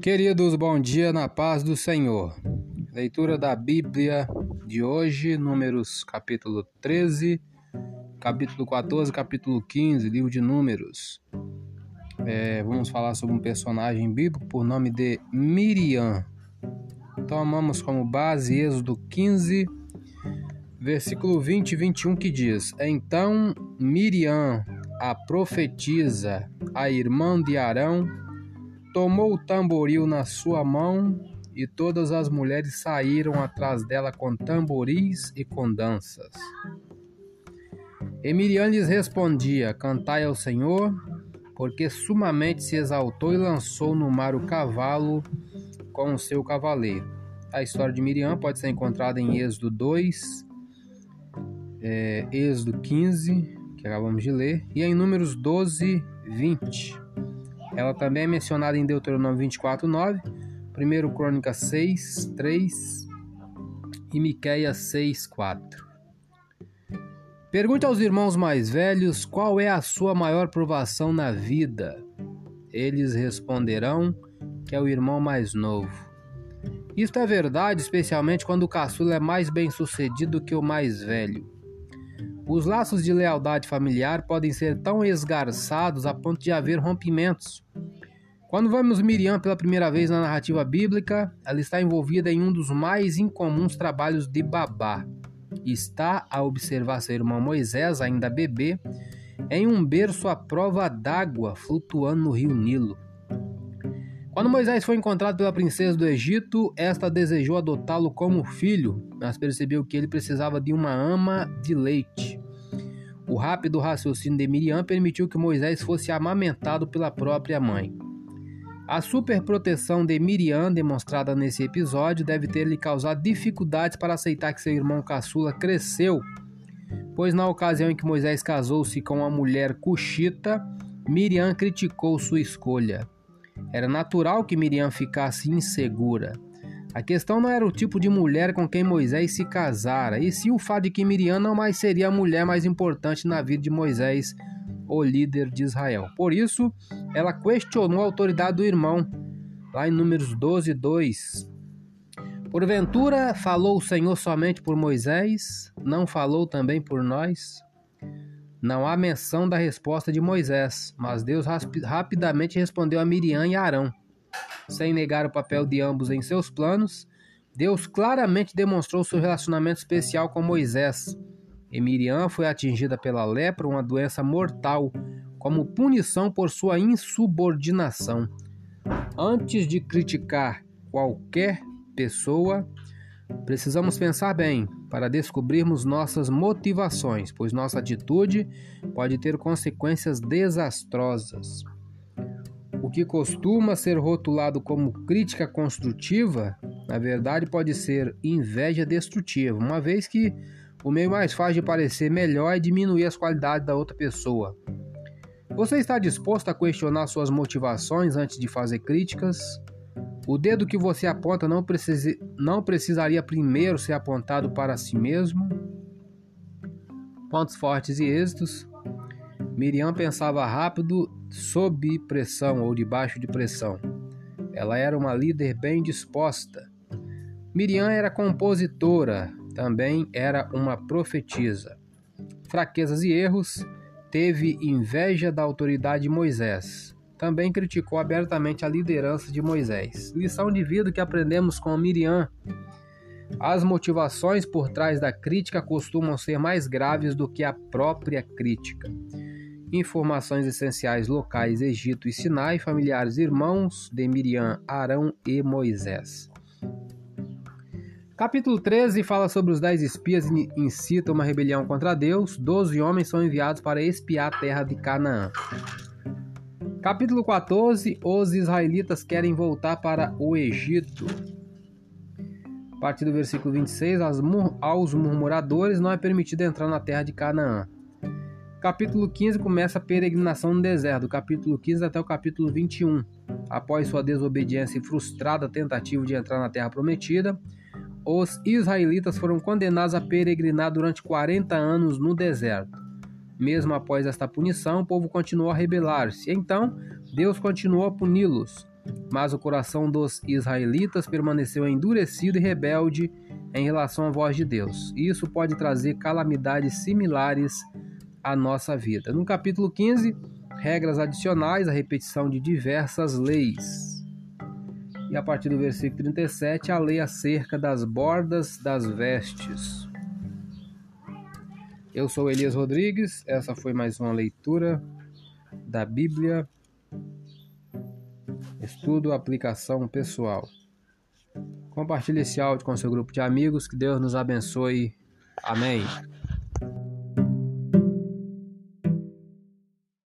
Queridos, bom dia na paz do Senhor. Leitura da Bíblia de hoje, Números capítulo 13, capítulo 14, capítulo 15, livro de Números. É, vamos falar sobre um personagem bíblico por nome de Miriam. Tomamos como base Êxodo 15, versículo 20 e 21 que diz: Então Miriam, a profetisa, a irmã de Arão, tomou o tamboril na sua mão e todas as mulheres saíram atrás dela com tamboris e com danças. E Miriam lhes respondia: Cantai ao Senhor, porque sumamente se exaltou e lançou no mar o cavalo com o seu cavaleiro. A história de Miriam pode ser encontrada em Êxodo 2, é, Êxodo 15, que acabamos de ler, e em Números 12, 20. Ela também é mencionada em Deuteronômio 24, 9, 1 Crônica 6, 3 e Miqueias 6, 4. Pergunte aos irmãos mais velhos qual é a sua maior provação na vida. Eles responderão que é o irmão mais novo. Isto é verdade, especialmente quando o caçula é mais bem sucedido que o mais velho. Os laços de lealdade familiar podem ser tão esgarçados a ponto de haver rompimentos. Quando vemos Miriam pela primeira vez na narrativa bíblica, ela está envolvida em um dos mais incomuns trabalhos de babá. Está a observar seu irmão Moisés, ainda bebê, em um berço à prova d'água flutuando no rio Nilo. Quando Moisés foi encontrado pela princesa do Egito, esta desejou adotá-lo como filho, mas percebeu que ele precisava de uma ama de leite. O rápido raciocínio de Miriam permitiu que Moisés fosse amamentado pela própria mãe. A superproteção de Miriam, demonstrada nesse episódio, deve ter lhe causado dificuldades para aceitar que seu irmão caçula cresceu, pois na ocasião em que Moisés casou-se com uma mulher cuxita, Miriam criticou sua escolha. Era natural que Miriam ficasse insegura. A questão não era o tipo de mulher com quem Moisés se casara, e sim o fato de que Miriam não mais seria a mulher mais importante na vida de Moisés, o líder de Israel. Por isso, ela questionou a autoridade do irmão, lá em Números 12, 2. Porventura falou o Senhor somente por Moisés, não falou também por nós? Não há menção da resposta de Moisés, mas Deus rapidamente respondeu a Miriam e Arão. Sem negar o papel de ambos em seus planos, Deus claramente demonstrou seu relacionamento especial com Moisés. E Miriam foi atingida pela lepra, uma doença mortal, como punição por sua insubordinação. Antes de criticar qualquer pessoa, Precisamos pensar bem para descobrirmos nossas motivações, pois nossa atitude pode ter consequências desastrosas. O que costuma ser rotulado como crítica construtiva, na verdade pode ser inveja destrutiva, uma vez que o meio mais fácil de parecer melhor é diminuir as qualidades da outra pessoa. Você está disposto a questionar suas motivações antes de fazer críticas? O dedo que você aponta não, precisi, não precisaria primeiro ser apontado para si mesmo? Pontos fortes e êxitos. Miriam pensava rápido sob pressão ou debaixo de pressão. Ela era uma líder bem disposta. Miriam era compositora, também era uma profetisa. Fraquezas e erros, teve inveja da autoridade de Moisés também criticou abertamente a liderança de Moisés. Lição de vida que aprendemos com Miriam. As motivações por trás da crítica costumam ser mais graves do que a própria crítica. Informações essenciais locais Egito e Sinai, familiares irmãos de Miriam, Arão e Moisés. Capítulo 13 fala sobre os dez espias e incita uma rebelião contra Deus. Doze homens são enviados para espiar a terra de Canaã. Capítulo 14: Os israelitas querem voltar para o Egito. A partir do versículo 26, aos murmuradores não é permitido entrar na terra de Canaã. Capítulo 15 começa a peregrinação no deserto, capítulo 15 até o capítulo 21. Após sua desobediência e frustrada tentativa de entrar na terra prometida, os israelitas foram condenados a peregrinar durante 40 anos no deserto. Mesmo após esta punição, o povo continuou a rebelar-se. Então, Deus continuou a puni-los. mas o coração dos israelitas permaneceu endurecido e rebelde em relação à voz de Deus. Isso pode trazer calamidades similares à nossa vida. No capítulo 15, regras adicionais, a repetição de diversas leis. E a partir do versículo 37, a lei acerca das bordas das vestes. Eu sou Elias Rodrigues, essa foi mais uma leitura da Bíblia Estudo, aplicação pessoal. Compartilhe esse áudio com seu grupo de amigos. Que Deus nos abençoe. Amém.